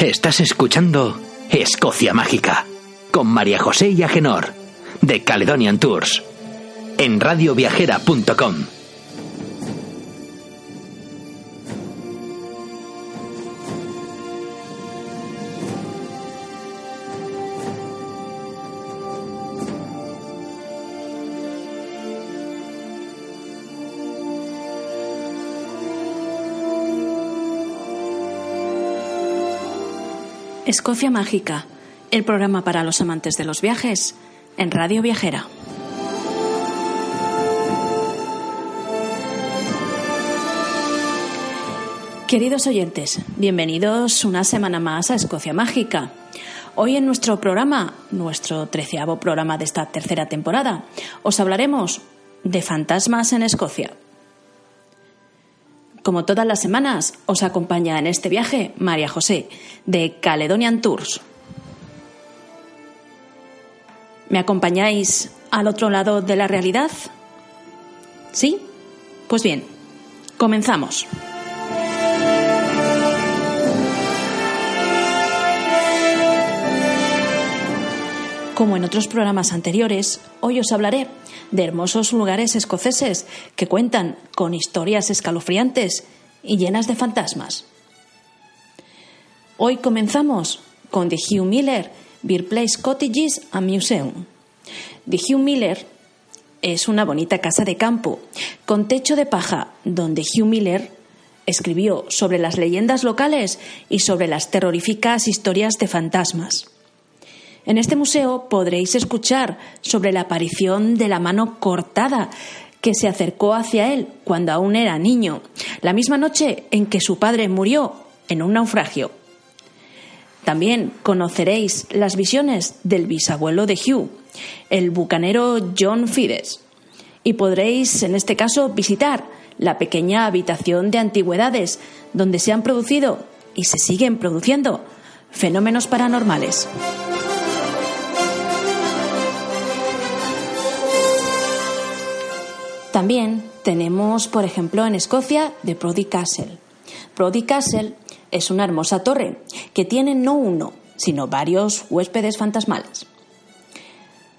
Estás escuchando Escocia Mágica con María José y Agenor de Caledonian Tours en radioviajera.com. Escocia Mágica, el programa para los amantes de los viajes en Radio Viajera. Queridos oyentes, bienvenidos una semana más a Escocia Mágica. Hoy en nuestro programa, nuestro treceavo programa de esta tercera temporada, os hablaremos de fantasmas en Escocia. Como todas las semanas, os acompaña en este viaje María José, de Caledonian Tours. ¿Me acompañáis al otro lado de la realidad? ¿Sí? Pues bien, comenzamos. Como en otros programas anteriores, hoy os hablaré de hermosos lugares escoceses que cuentan con historias escalofriantes y llenas de fantasmas. Hoy comenzamos con The Hugh Miller Birthplace Cottages and Museum. The Hugh Miller es una bonita casa de campo con techo de paja donde Hugh Miller escribió sobre las leyendas locales y sobre las terroríficas historias de fantasmas. En este museo podréis escuchar sobre la aparición de la mano cortada que se acercó hacia él cuando aún era niño, la misma noche en que su padre murió en un naufragio. También conoceréis las visiones del bisabuelo de Hugh, el bucanero John Fides, y podréis, en este caso, visitar la pequeña habitación de antigüedades donde se han producido y se siguen produciendo fenómenos paranormales. También tenemos, por ejemplo, en Escocia, The Brody Castle. Brody Castle es una hermosa torre que tiene no uno, sino varios huéspedes fantasmales.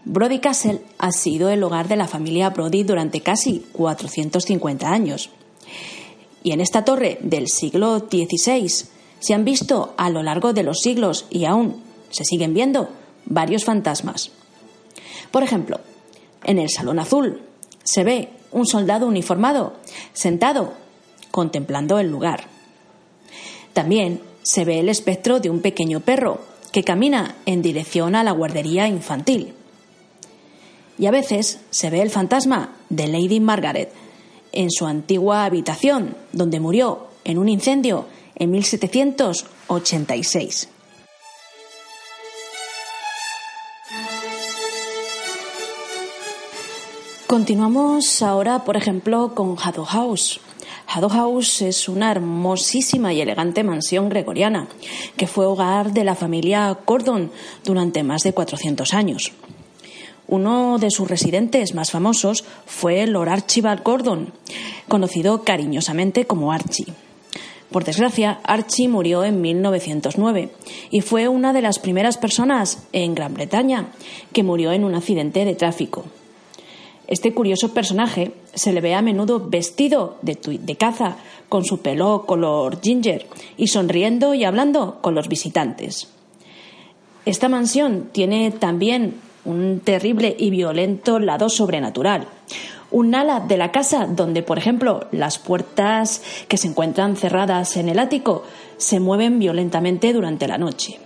Brody Castle ha sido el hogar de la familia Brody durante casi 450 años. Y en esta torre del siglo XVI se han visto a lo largo de los siglos y aún se siguen viendo varios fantasmas. Por ejemplo, en el Salón Azul se ve un soldado uniformado, sentado, contemplando el lugar. También se ve el espectro de un pequeño perro que camina en dirección a la guardería infantil. Y a veces se ve el fantasma de Lady Margaret en su antigua habitación, donde murió en un incendio en 1786. Continuamos ahora, por ejemplo, con Haddo House. Haddo House es una hermosísima y elegante mansión gregoriana que fue hogar de la familia Gordon durante más de 400 años. Uno de sus residentes más famosos fue Lord Archibald Gordon, conocido cariñosamente como Archie. Por desgracia, Archie murió en 1909 y fue una de las primeras personas en Gran Bretaña que murió en un accidente de tráfico. Este curioso personaje se le ve a menudo vestido de, de caza, con su pelo color ginger, y sonriendo y hablando con los visitantes. Esta mansión tiene también un terrible y violento lado sobrenatural. Un ala de la casa donde, por ejemplo, las puertas que se encuentran cerradas en el ático se mueven violentamente durante la noche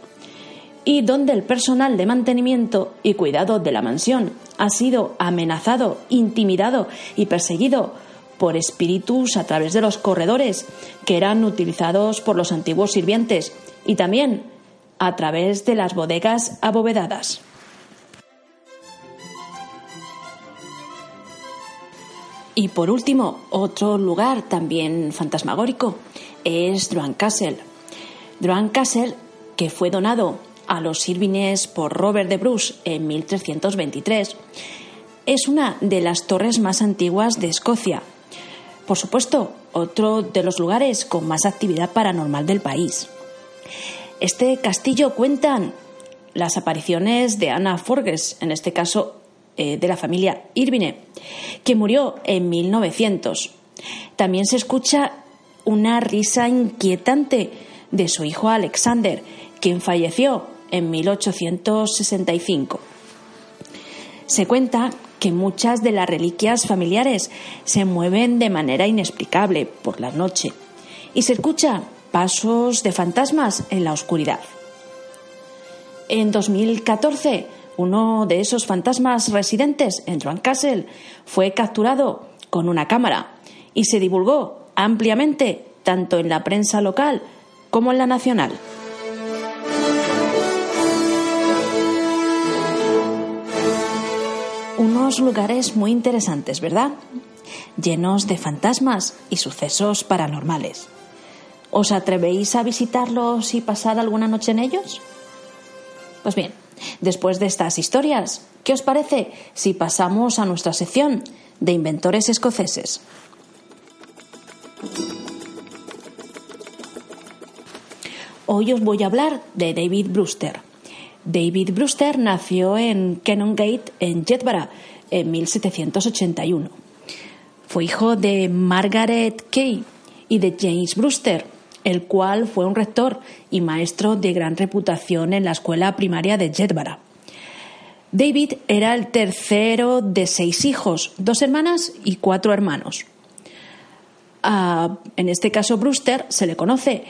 y donde el personal de mantenimiento y cuidado de la mansión ha sido amenazado, intimidado y perseguido por espíritus a través de los corredores que eran utilizados por los antiguos sirvientes y también a través de las bodegas abovedadas. Y por último, otro lugar también fantasmagórico es Druan Castle. Druan Castle, que fue donado a los Irvines por Robert de Bruce en 1323, es una de las torres más antiguas de Escocia. Por supuesto, otro de los lugares con más actividad paranormal del país. Este castillo cuentan las apariciones de Anna Forges, en este caso eh, de la familia Irvine, que murió en 1900. También se escucha una risa inquietante de su hijo Alexander, quien falleció en 1865. Se cuenta que muchas de las reliquias familiares se mueven de manera inexplicable por la noche y se escucha pasos de fantasmas en la oscuridad. En 2014 uno de esos fantasmas residentes en Castle fue capturado con una cámara y se divulgó ampliamente tanto en la prensa local como en la nacional. Lugares muy interesantes, ¿verdad? Llenos de fantasmas y sucesos paranormales. ¿Os atrevéis a visitarlos y pasar alguna noche en ellos? Pues bien, Después de estas historias, ¿qué os parece si pasamos a nuestra sección de inventores escoceses? Hoy os voy a hablar de David Brewster. David Brewster nació en Canongate, en Jedburgh, en 1781. Fue hijo de Margaret Kay y de James Brewster, el cual fue un rector y maestro de gran reputación en la escuela primaria de Jedburgh. David era el tercero de seis hijos, dos hermanas y cuatro hermanos. en este caso, Brewster se le conoce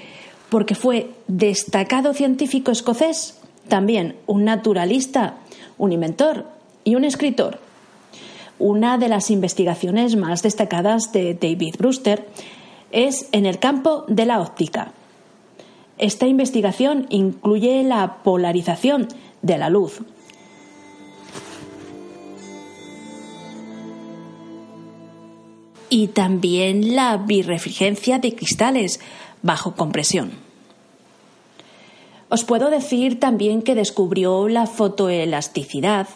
porque fue destacado científico escocés, también un naturalista, un inventor y un escritor. Una de las investigaciones más destacadas de David Brewster es en el campo de la óptica. Esta investigación incluye la polarización de la luz. Y también la birrefringencia de cristales bajo compresión. Os puedo decir también que descubrió la fotoelasticidad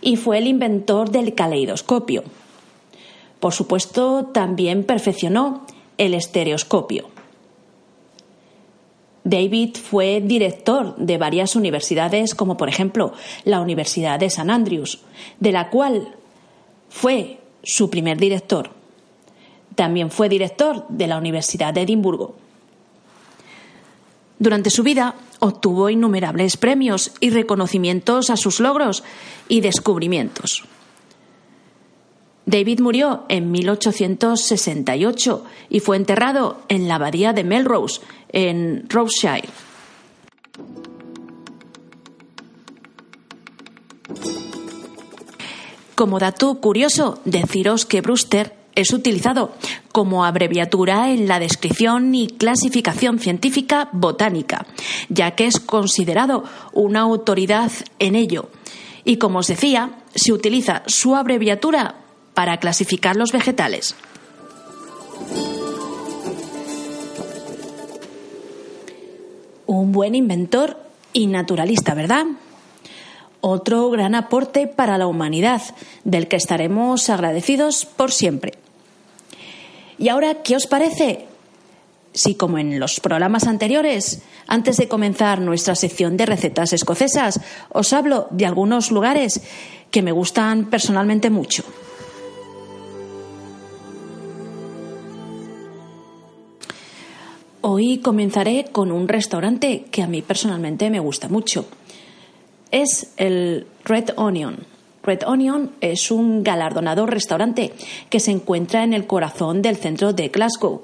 y fue el inventor del caleidoscopio. Por supuesto, también perfeccionó el estereoscopio. David fue director de varias universidades, como por ejemplo la Universidad de San Andrews, de la cual fue su primer director. También fue director de la Universidad de Edimburgo. Durante su vida obtuvo innumerables premios y reconocimientos a sus logros y descubrimientos. David murió en 1868 y fue enterrado en la abadía de Melrose, en Rothshire. Como dato curioso, deciros que Brewster es utilizado como abreviatura en la descripción y clasificación científica botánica, ya que es considerado una autoridad en ello. Y como os decía, se utiliza su abreviatura para clasificar los vegetales. Un buen inventor y naturalista, ¿verdad? Otro gran aporte para la humanidad, del que estaremos agradecidos por siempre. ¿Y ahora qué os parece? Si, como en los programas anteriores, antes de comenzar nuestra sección de recetas escocesas, os hablo de algunos lugares que me gustan personalmente mucho. Hoy comenzaré con un restaurante que a mí personalmente me gusta mucho. Es el Red Onion. Red Onion es un galardonado restaurante que se encuentra en el corazón del centro de Glasgow.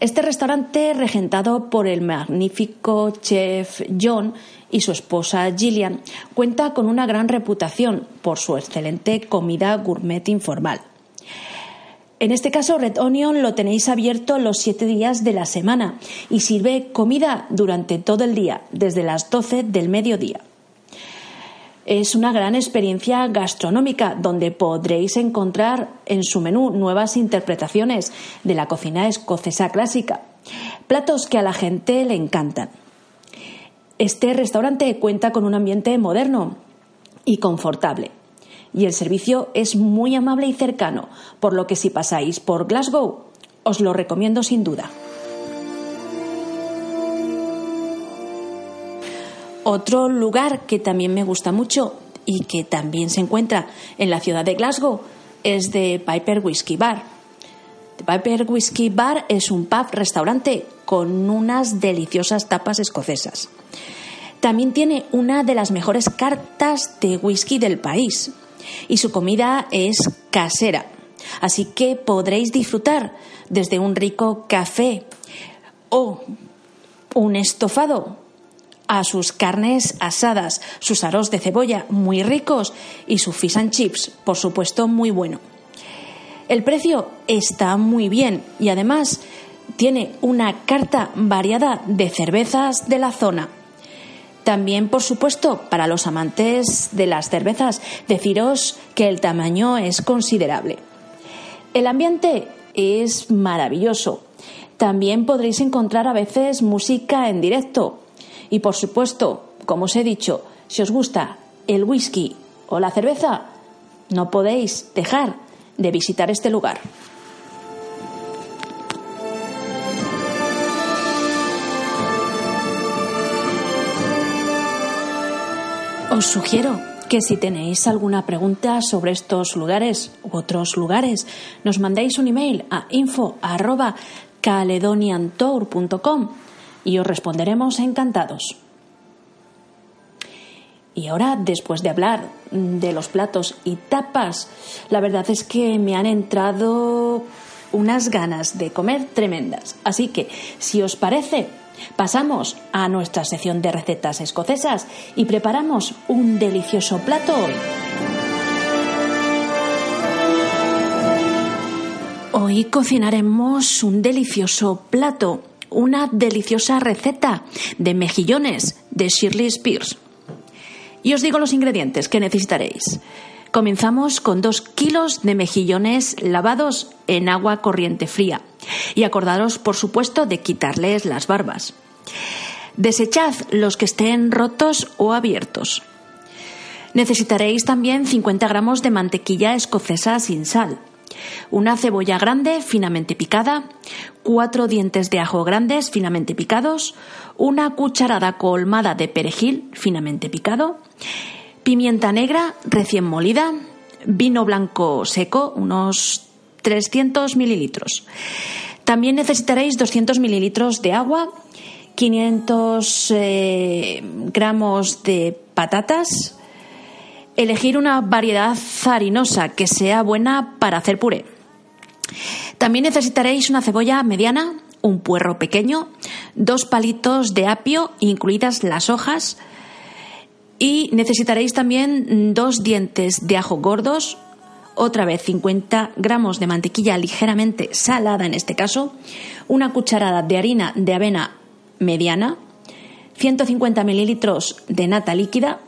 Este restaurante, regentado por el magnífico chef John y su esposa Gillian, cuenta con una gran reputación por su excelente comida gourmet informal. En este caso, Red Onion lo tenéis abierto los siete días de la semana y sirve comida durante todo el día, desde las 12 del mediodía. Es una gran experiencia gastronómica donde podréis encontrar en su menú nuevas interpretaciones de la cocina escocesa clásica, platos que a la gente le encantan. Este restaurante cuenta con un ambiente moderno y confortable y el servicio es muy amable y cercano, por lo que si pasáis por Glasgow, os lo recomiendo sin duda. Otro lugar que también me gusta mucho y que también se encuentra en la ciudad de Glasgow es The Piper Whiskey Bar. The Piper Whiskey Bar es un pub restaurante con unas deliciosas tapas escocesas. También tiene una de las mejores cartas de whisky del país y su comida es casera. Así que podréis disfrutar desde un rico café o un estofado a sus carnes asadas, sus aros de cebolla muy ricos y su fish and chips, por supuesto, muy bueno. El precio está muy bien y además tiene una carta variada de cervezas de la zona. También, por supuesto, para los amantes de las cervezas, deciros que el tamaño es considerable. El ambiente es maravilloso. También podréis encontrar a veces música en directo. Y por supuesto, como os he dicho, si os gusta el whisky o la cerveza, no podéis dejar de visitar este lugar. Os sugiero que si tenéis alguna pregunta sobre estos lugares u otros lugares, nos mandéis un email a info@caledoniantour.com y os responderemos encantados. Y ahora, después de hablar de los platos y tapas, la verdad es que me han entrado unas ganas de comer tremendas. Así que, si os parece, Pasamos a nuestra sección de recetas escocesas y preparamos un delicioso plato hoy. Hoy cocinaremos un delicioso plato, una deliciosa receta de mejillones de Shirley Spears. Y os digo los ingredientes que necesitaréis. Comenzamos con dos kilos de mejillones lavados en agua corriente fría y acordaros, por supuesto, de quitarles las barbas. Desechad los que estén rotos o abiertos. Necesitaréis también 50 gramos de mantequilla escocesa sin sal, una cebolla grande finamente picada, cuatro dientes de ajo grandes finamente picados, una cucharada colmada de perejil finamente picado, pimienta negra recién molida, vino blanco seco, unos 300 mililitros. También necesitaréis 200 mililitros de agua, 500 eh, gramos de patatas, elegir una variedad harinosa que sea buena para hacer puré. También necesitaréis una cebolla mediana, un puerro pequeño, dos palitos de apio, incluidas las hojas, y necesitaréis también dos dientes de ajo gordos, otra vez 50 gramos de mantequilla ligeramente salada en este caso, una cucharada de harina de avena mediana, 150 mililitros de nata líquida,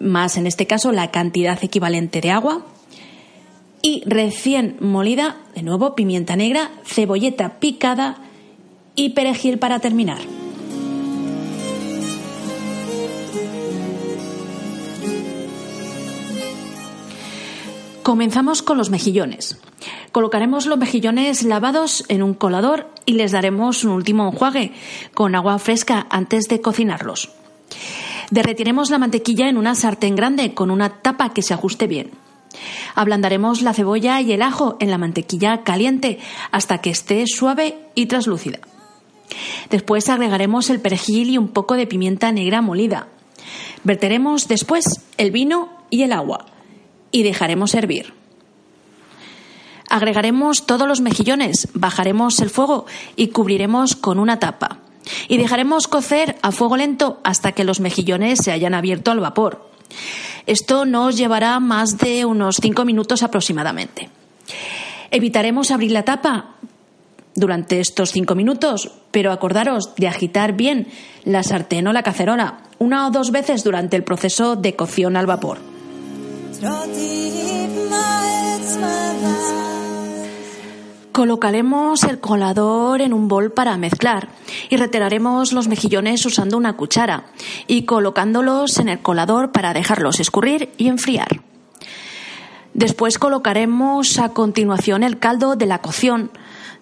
más en este caso la cantidad equivalente de agua, y recién molida, de nuevo pimienta negra, cebolleta picada y perejil para terminar. Comenzamos con los mejillones. Colocaremos los mejillones lavados en un colador y les daremos un último enjuague con agua fresca antes de cocinarlos. Derretiremos la mantequilla en una sartén grande con una tapa que se ajuste bien. Ablandaremos la cebolla y el ajo en la mantequilla caliente hasta que esté suave y translúcida. Después agregaremos el perejil y un poco de pimienta negra molida. Verteremos después el vino y el agua y dejaremos hervir. Agregaremos todos los mejillones, bajaremos el fuego y cubriremos con una tapa. Y dejaremos cocer a fuego lento hasta que los mejillones se hayan abierto al vapor. Esto nos llevará más de unos 5 minutos aproximadamente. Evitaremos abrir la tapa durante estos cinco minutos, pero acordaros de agitar bien la sartén o la cacerola una o dos veces durante el proceso de cocción al vapor. Colocaremos el colador en un bol para mezclar y retiraremos los mejillones usando una cuchara y colocándolos en el colador para dejarlos escurrir y enfriar. Después colocaremos a continuación el caldo de la cocción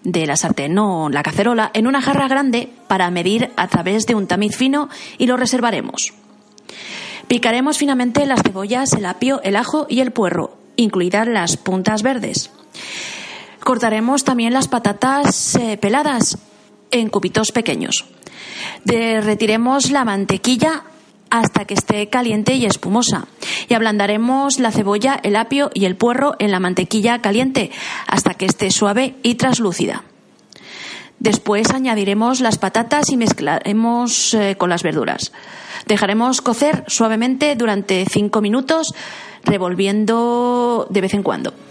de la sartén o la cacerola en una jarra grande para medir a través de un tamiz fino y lo reservaremos. Picaremos finamente las cebollas, el apio, el ajo y el puerro, incluidas las puntas verdes. Cortaremos también las patatas eh, peladas en cubitos pequeños. Derretiremos la mantequilla hasta que esté caliente y espumosa. Y ablandaremos la cebolla, el apio y el puerro en la mantequilla caliente hasta que esté suave y traslúcida. Después añadiremos las patatas y mezclaremos eh, con las verduras. Dejaremos cocer suavemente durante cinco minutos, revolviendo de vez en cuando.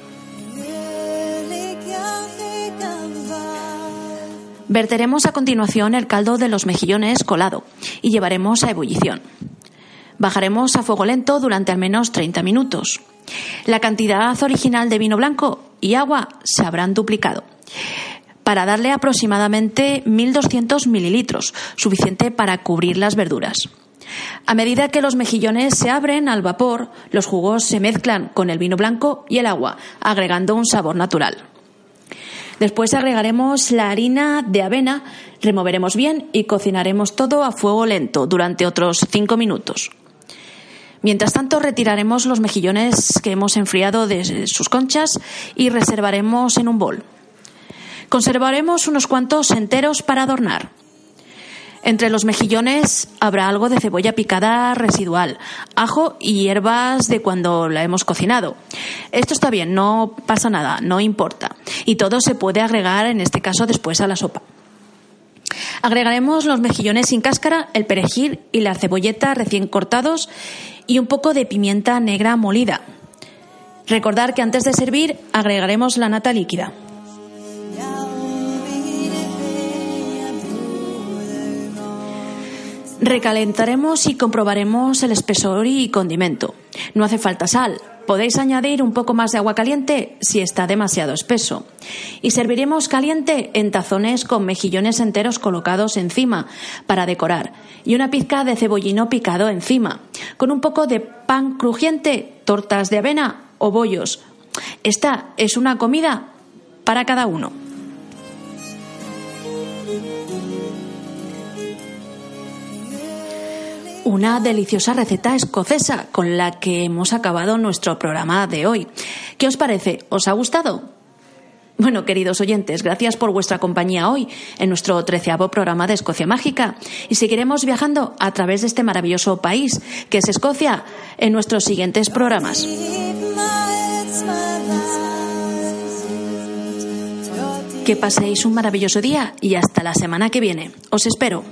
Verteremos a continuación el caldo de los mejillones colado y llevaremos a ebullición. Bajaremos a fuego lento durante al menos 30 minutos. La cantidad original de vino blanco y agua se habrán duplicado para darle aproximadamente 1.200 mililitros, suficiente para cubrir las verduras. A medida que los mejillones se abren al vapor, los jugos se mezclan con el vino blanco y el agua, agregando un sabor natural. Después agregaremos la harina de avena, removeremos bien y cocinaremos todo a fuego lento durante otros 5 minutos. Mientras tanto, retiraremos los mejillones que hemos enfriado de sus conchas y reservaremos en un bol. Conservaremos unos cuantos enteros para adornar. Entre los mejillones habrá algo de cebolla picada residual, ajo y hierbas de cuando la hemos cocinado. Esto está bien, no pasa nada, no importa. Y todo se puede agregar, en este caso, después a la sopa. Agregaremos los mejillones sin cáscara, el perejil y la cebolleta recién cortados y un poco de pimienta negra molida. Recordar que antes de servir agregaremos la nata líquida. Recalentaremos y comprobaremos el espesor y condimento. No hace falta sal. Podéis añadir un poco más de agua caliente si está demasiado espeso. Y serviremos caliente en tazones con mejillones enteros colocados encima para decorar y una pizca de cebollino picado encima, con un poco de pan crujiente, tortas de avena o bollos. Esta es una comida para cada uno. Una deliciosa receta escocesa con la que hemos acabado nuestro programa de hoy. ¿Qué os parece? ¿Os ha gustado? Bueno, queridos oyentes, gracias por vuestra compañía hoy en nuestro treceavo programa de Escocia Mágica y seguiremos viajando a través de este maravilloso país que es Escocia en nuestros siguientes programas. Que paséis un maravilloso día y hasta la semana que viene. Os espero.